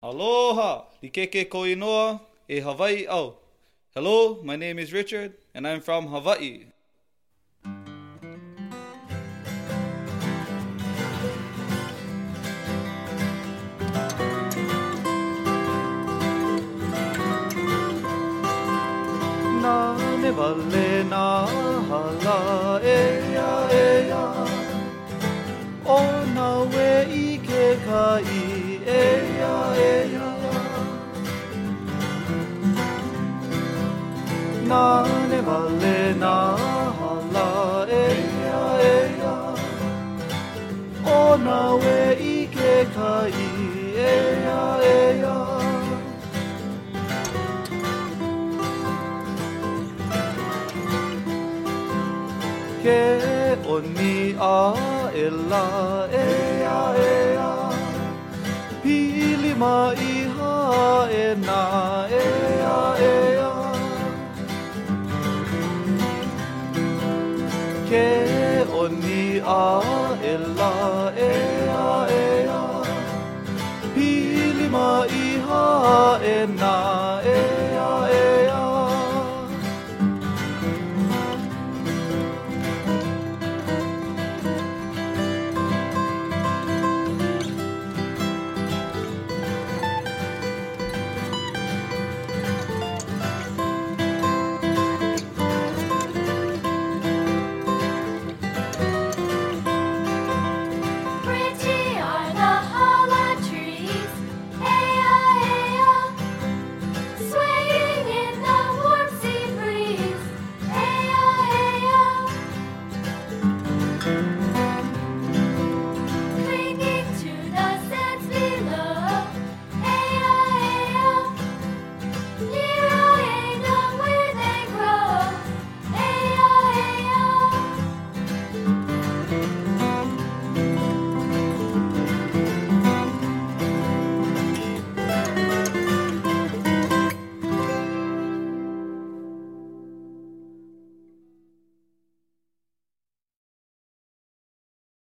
Aloha, likeke koinoa, e Hawaii au. Hello, my name is Richard, and I'm from Hawaii. Na me wale na hala Na ne wale na hala e a e a O na we i ke kai e a e a ke o ni a e la e a e a Pili ma i ha e na e a e a Ke o ni a e la e a e a. Pili ma i ha e na e